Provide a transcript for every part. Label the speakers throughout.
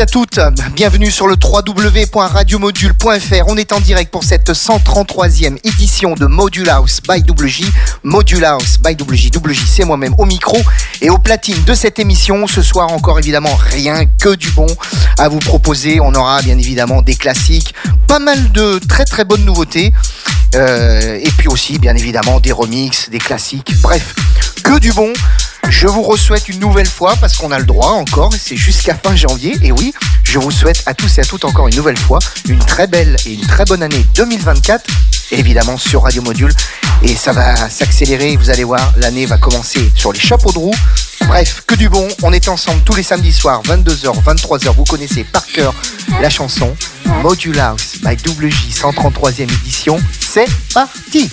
Speaker 1: à toutes, bienvenue sur le www.radiomodule.fr. On est en direct pour cette 133e édition de Module House by WJ. Module House by WJ. WJ, c'est moi-même au micro et au platine de cette émission. Ce soir encore évidemment rien que du bon à vous proposer. On aura bien évidemment des classiques, pas mal de très très bonnes nouveautés. Euh, et puis aussi bien évidemment des remixes, des classiques, bref, que du bon. Je vous re-souhaite une nouvelle fois, parce qu'on a le droit encore, c'est jusqu'à fin janvier. Et oui, je vous souhaite à tous et à toutes encore une nouvelle fois une très belle et une très bonne année 2024, évidemment sur Radio Module. Et ça va s'accélérer, vous allez voir, l'année va commencer sur les chapeaux de roue. Bref, que du bon, on est ensemble tous les samedis soirs, 22h, 23h, vous connaissez par cœur la chanson Module House by WJ 133e édition. C'est parti!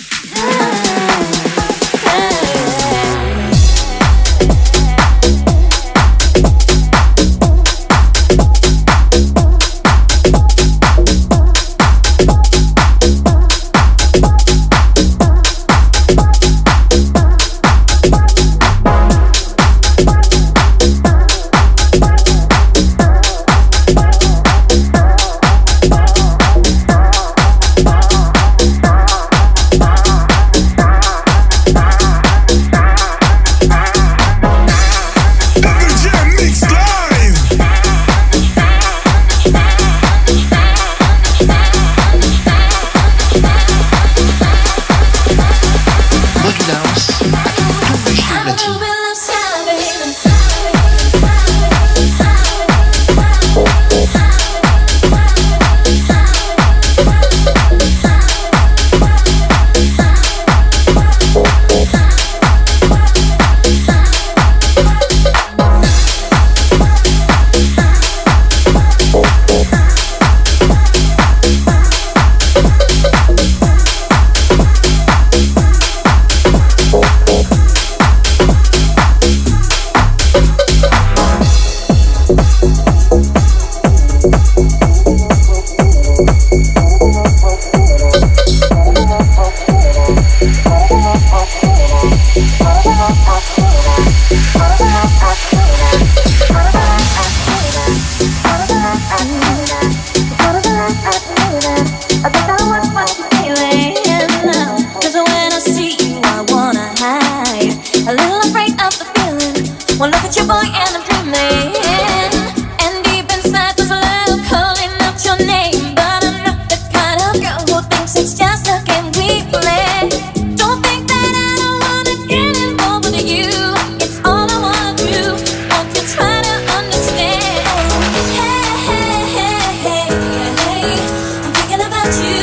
Speaker 2: about you.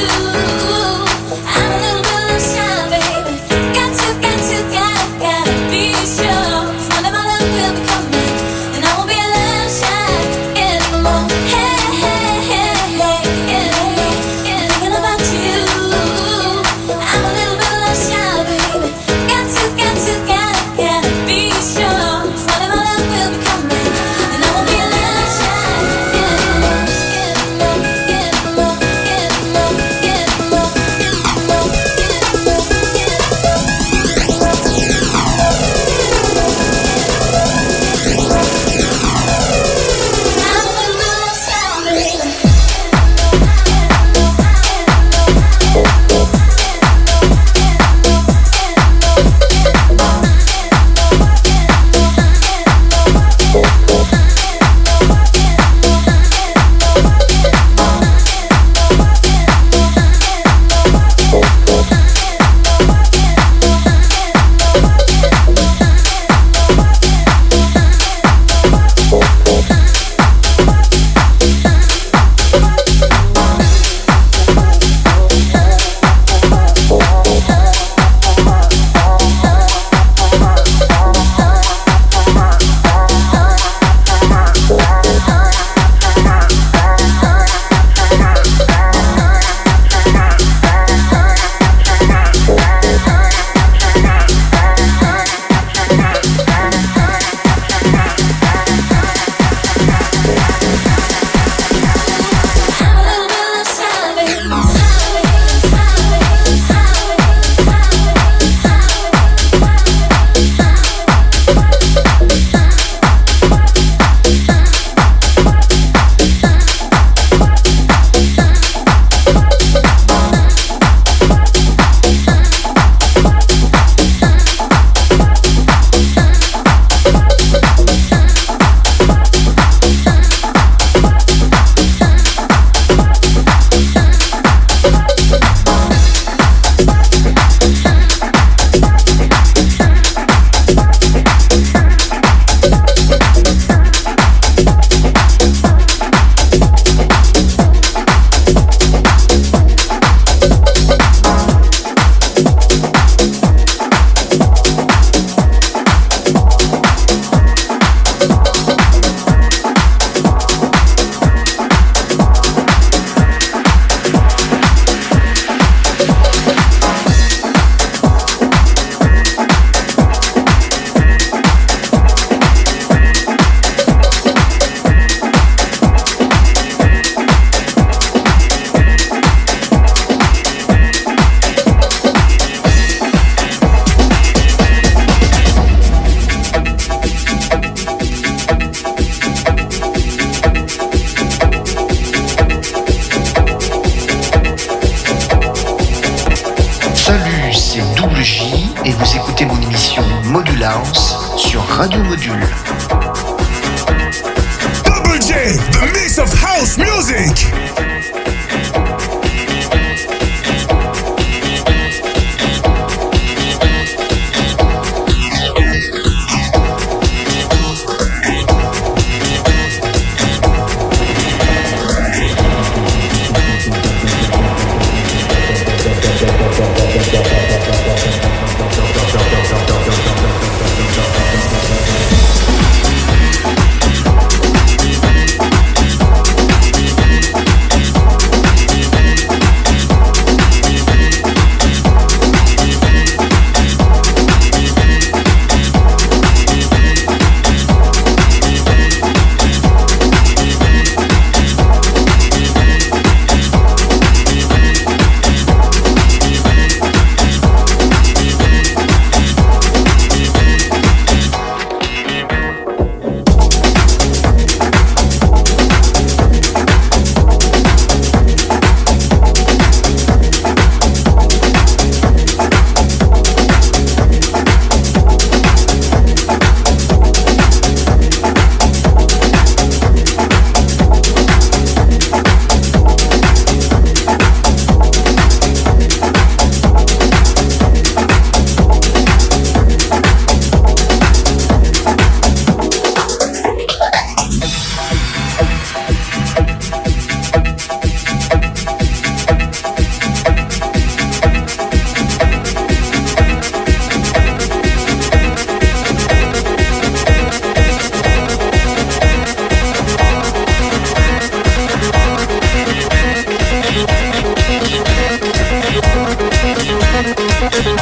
Speaker 2: Thank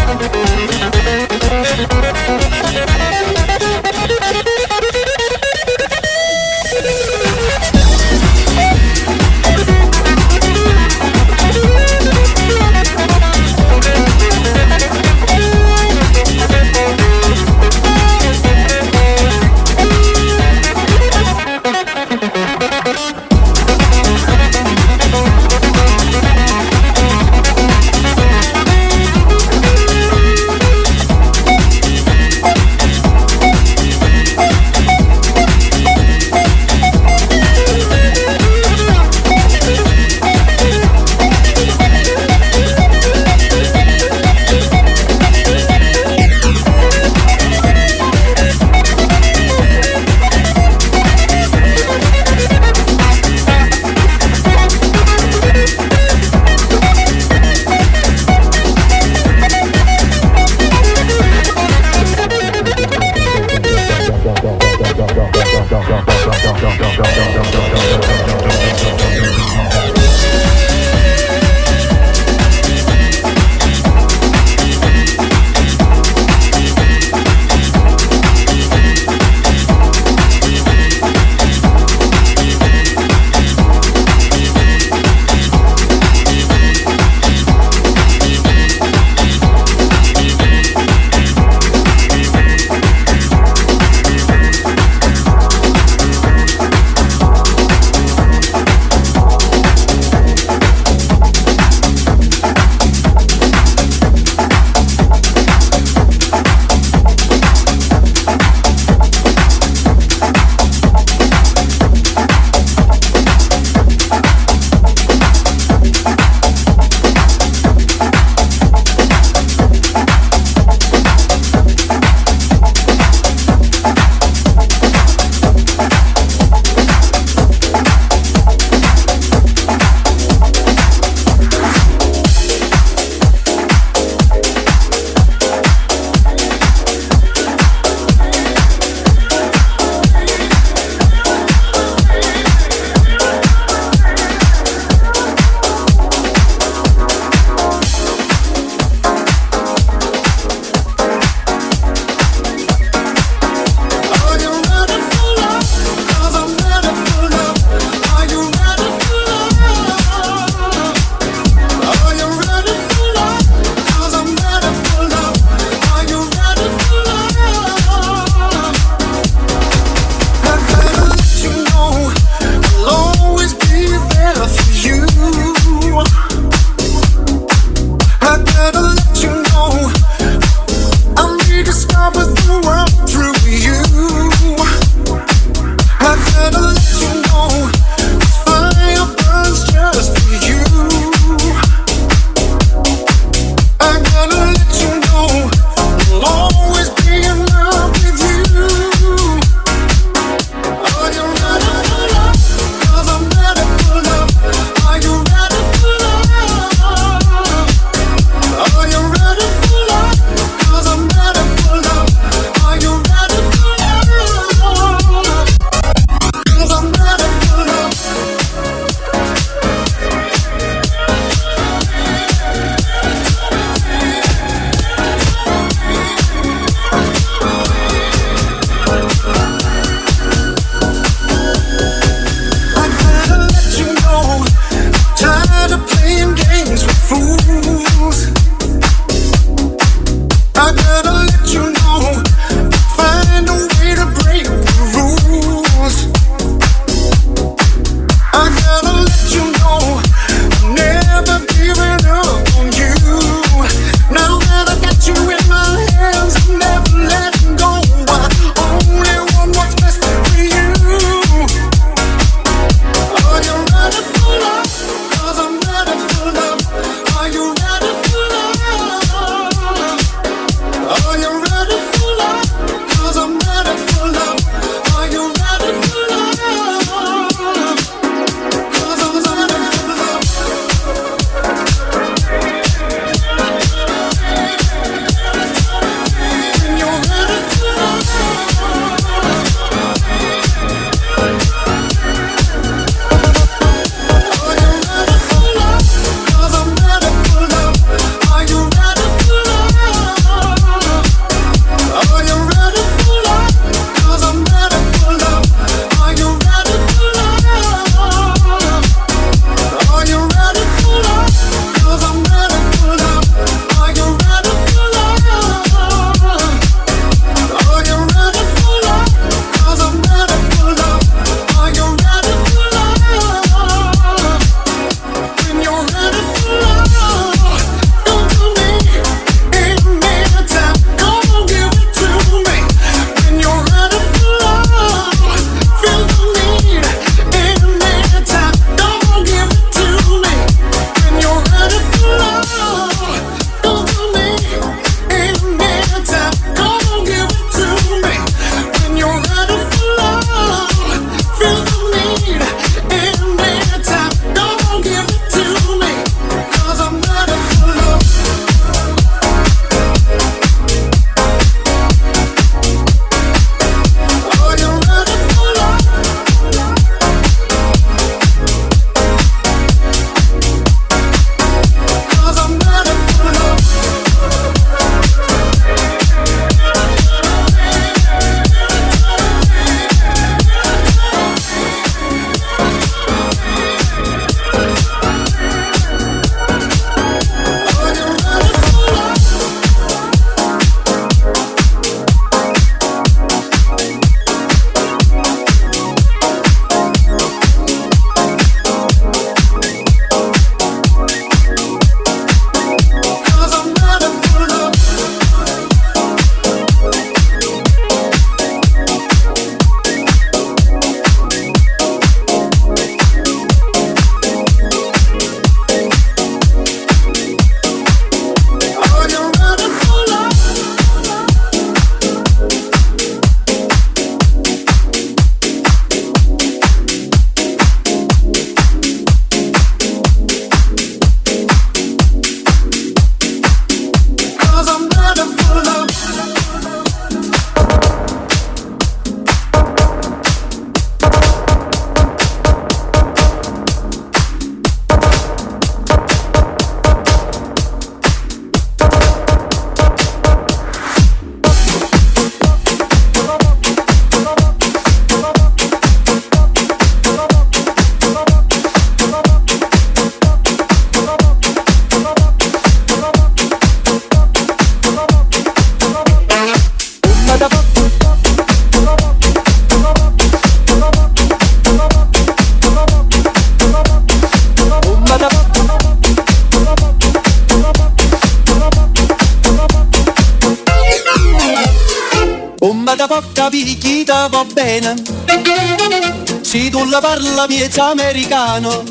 Speaker 2: la miezza americano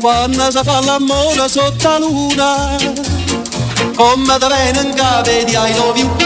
Speaker 2: quando si fa l'amore sotto la luna come da venga vedi ai love you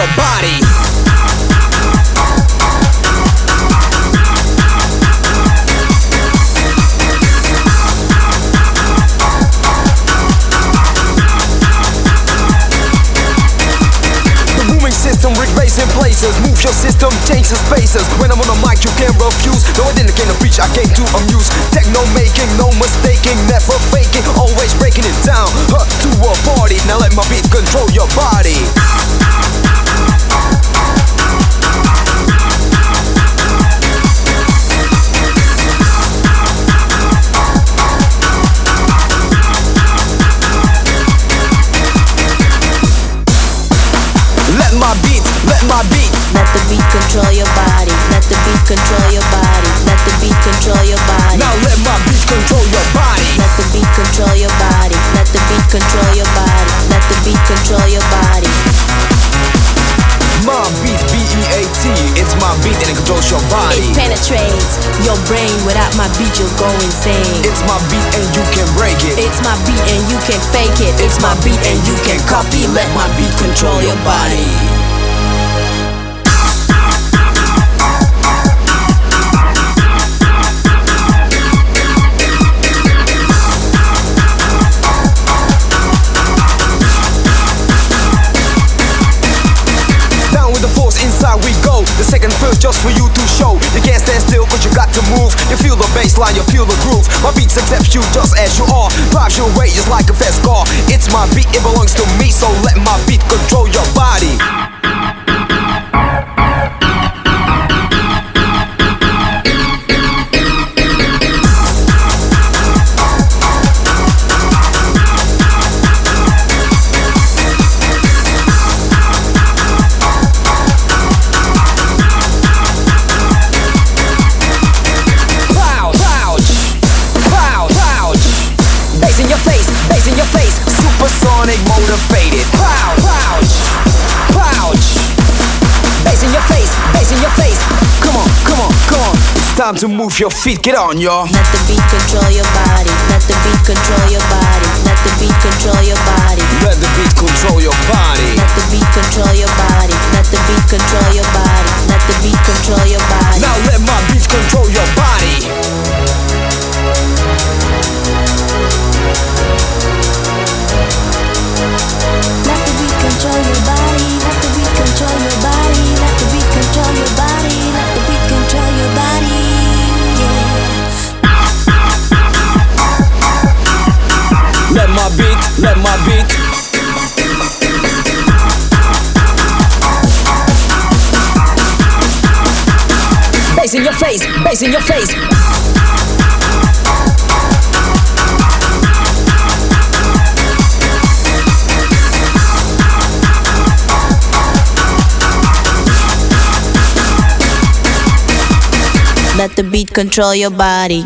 Speaker 3: Your body.
Speaker 4: In places. Move your system, change the spaces. When I'm on the mic, you can't refuse. No, I didn't came to preach, I came to amuse. Techno making, no mistaking, never faking, always breaking it down. Huh, to a party. Now let my beat control your body. My beat, let my beat.
Speaker 3: Let the beat control your body. Let the beat control your body. Let the beat control your body.
Speaker 4: Now let my beat control your body.
Speaker 3: Let the beat control your body. Let the beat control your body. Let the beat control your body.
Speaker 4: My beat, B-E-A-T. It's my beat and it controls your body.
Speaker 3: It penetrates your brain. Without my beat, you'll go insane.
Speaker 4: It's my beat and you can break it.
Speaker 3: It's my beat and you can fake it. It's my beat and you can copy. Let my beat control your body.
Speaker 4: Inside we go. The second verse just for you to show. You can't stand still, cause you got to move. You feel the bass line, you feel the groove. My beats accepts you just as you are. Drives you away just like a fast car. It's my beat, it belongs to me, so let my beat control your body. Time to move your feet. Get on, y'all.
Speaker 3: Let the beat control your body. Let the beat control your body. Let the beat control your body.
Speaker 4: Let the beat control your body.
Speaker 3: Let the beat control your body. Let the beat control your body. Let the beat control your body.
Speaker 4: Now let my beats control your body.
Speaker 3: Let the beat control your body. My beat. Bass in your face, bass in your face. Let the beat control your body.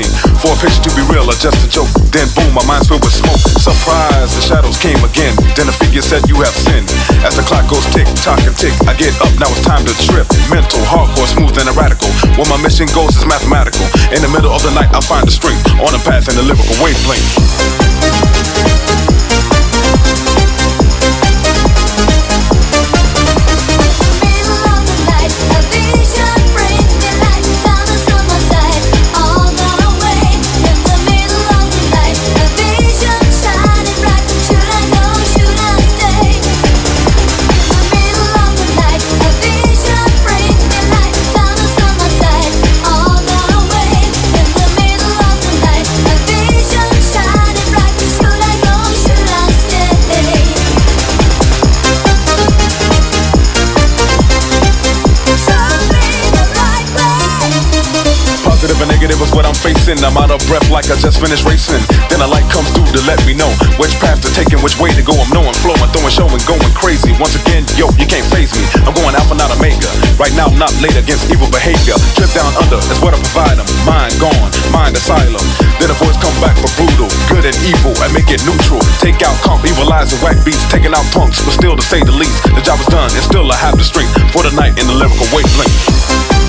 Speaker 3: 15. For a picture to be real
Speaker 4: or just a joke. Then boom, my mind's filled
Speaker 5: with smoke. Surprise, the shadows came again. Then the figure said, You have sinned. As the clock goes tick, tock, and tick, I get up, now it's time to trip. Mental, hardcore, smooth, and radical. Where
Speaker 4: my mission goes is mathematical. In the middle of the night, I
Speaker 3: find the strength on a path and a lyrical wavelength.
Speaker 5: I'm out of breath like I just finished racing. Then a light comes through to let me know which path to take and which way to go. I'm knowing, flowing, throwing, showing, going crazy. Once again, yo, you can't phase me. I'm going alpha, not omega. Right now, I'm not late against evil behavior. Trip down under is what I provide them. Mind gone, mind asylum. Then a voice come back for brutal, good and evil, and make it neutral. Take out comp, evilize and whack beats, taking out punks, but still to say the least, the job is done, and still I have the strength for the night in the lyrical wavelength.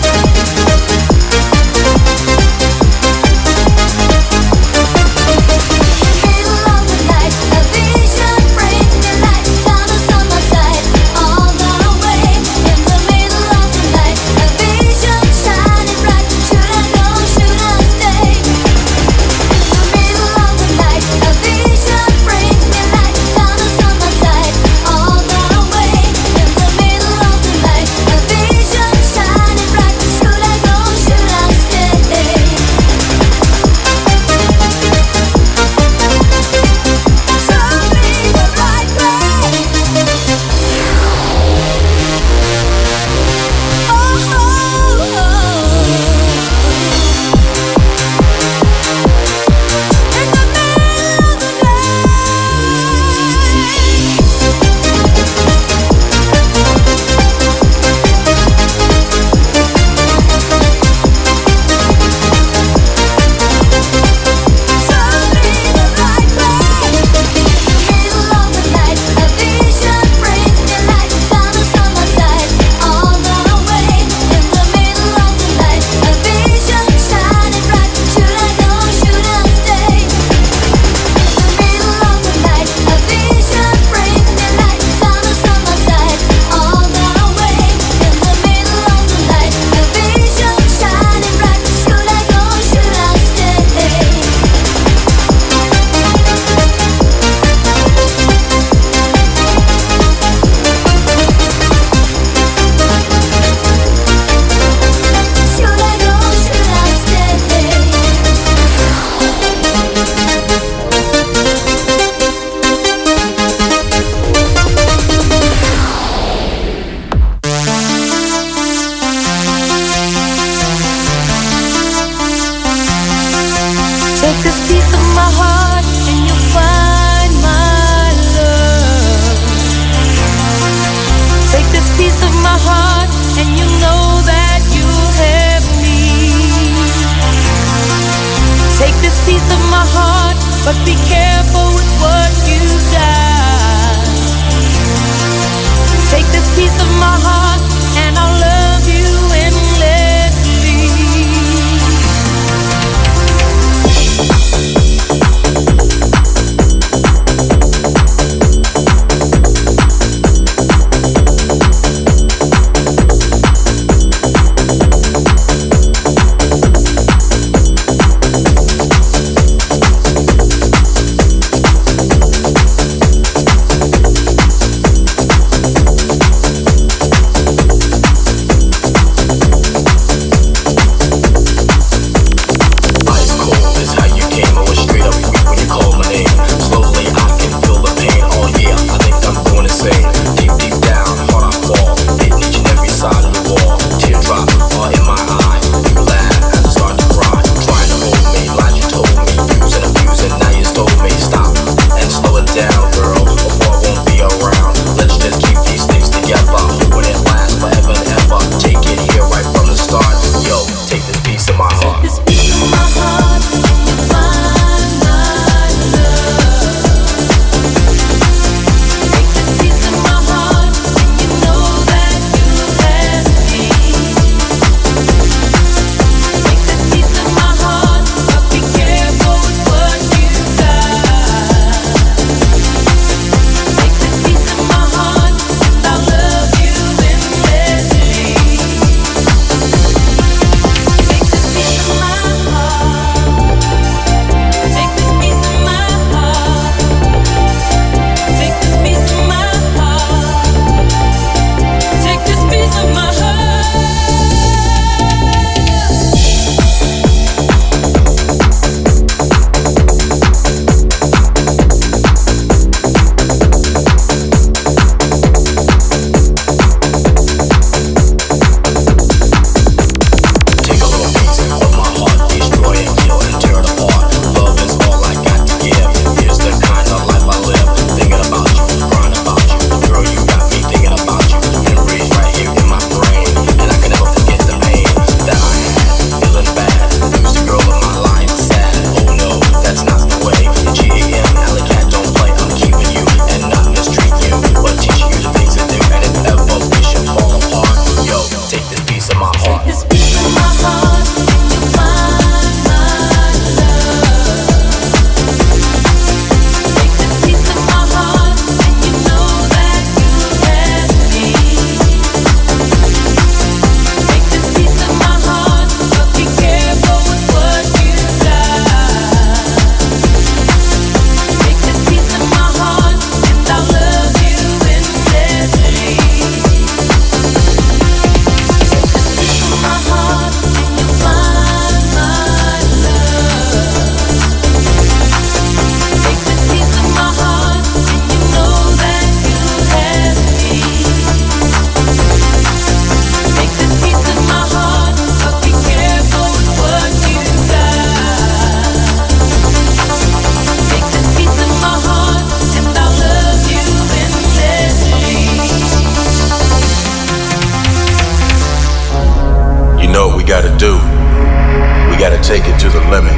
Speaker 6: To the limit.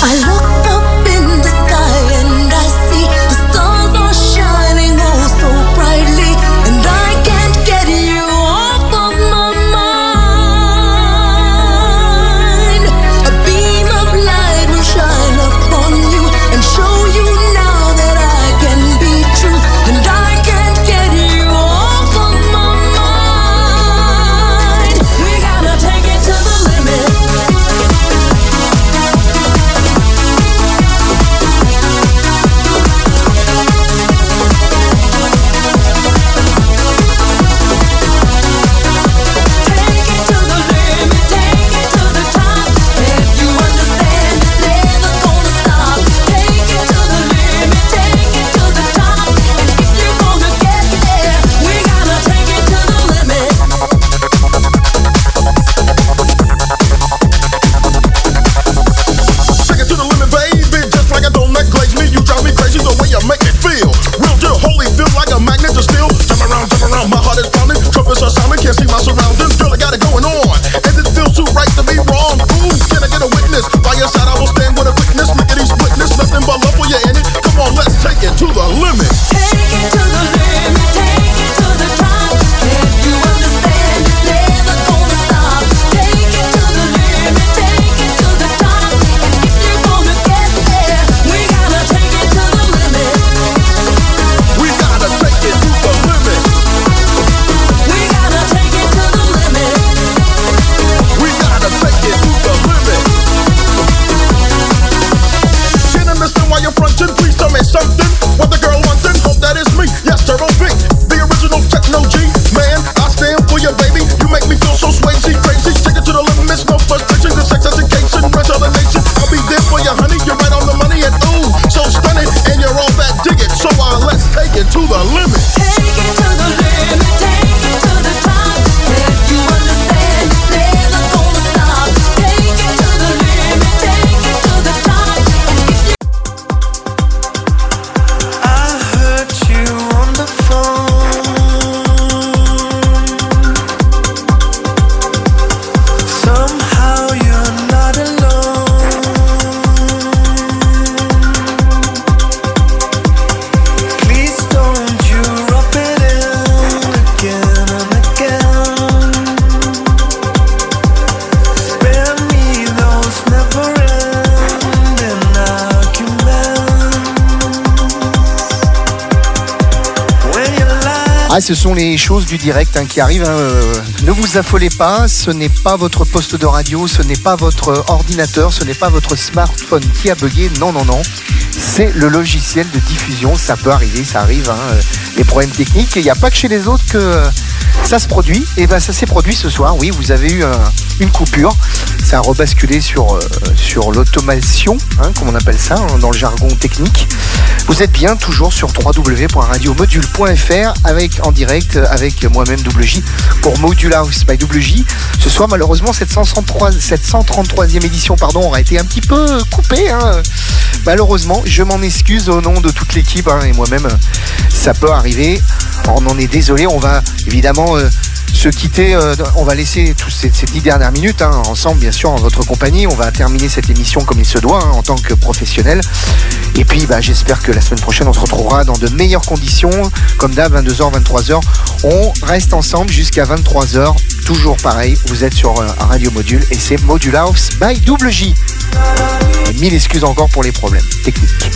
Speaker 7: I look up
Speaker 1: du direct hein, qui arrivent. hein, euh, ne vous affolez pas, ce n'est pas votre poste de radio, ce n'est pas votre ordinateur, ce n'est pas votre smartphone qui a bugué. Non, non, non. C'est le logiciel de diffusion. Ça peut arriver, ça arrive. hein, euh, les problèmes techniques. Il n'y a pas que chez les autres que euh, ça se produit. Et ben ça s'est produit ce soir. Oui, vous avez eu un- une coupure. Ça a rebasculé sur, euh, sur l'automation, hein, comme on appelle ça hein, dans le jargon technique. Vous êtes bien toujours sur www.radiomodule.fr avec en direct avec moi-même WJ pour Module House by WJ. Ce soir malheureusement cette 133 cette 133e édition pardon aura été un petit peu coupée. hein. Malheureusement, je m'en excuse au nom de toute l'équipe et moi-même. Ça peut arriver. On en est désolé. On va évidemment euh, se quitter. euh, on va laisser toutes ces, ces dix dernières minutes hein, ensemble, bien sûr, en votre compagnie. On va terminer cette émission comme il se doit, hein, en tant que professionnel. Et puis, bah, j'espère que la semaine prochaine, on se retrouvera dans de meilleures conditions. Comme d'hab, 22h, 23h. On reste ensemble jusqu'à 23h. Toujours pareil, vous êtes sur euh, radio module et c'est Module House by WJ. Et mille excuses encore pour les problèmes techniques.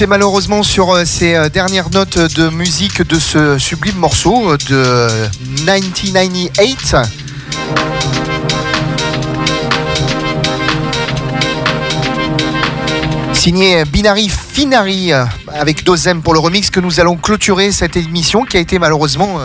Speaker 1: C'est malheureusement sur euh, ces euh, dernières notes de musique de ce sublime morceau euh, de 1998 signé Binary Finari avec Dozem pour le remix que nous allons clôturer cette émission qui a été malheureusement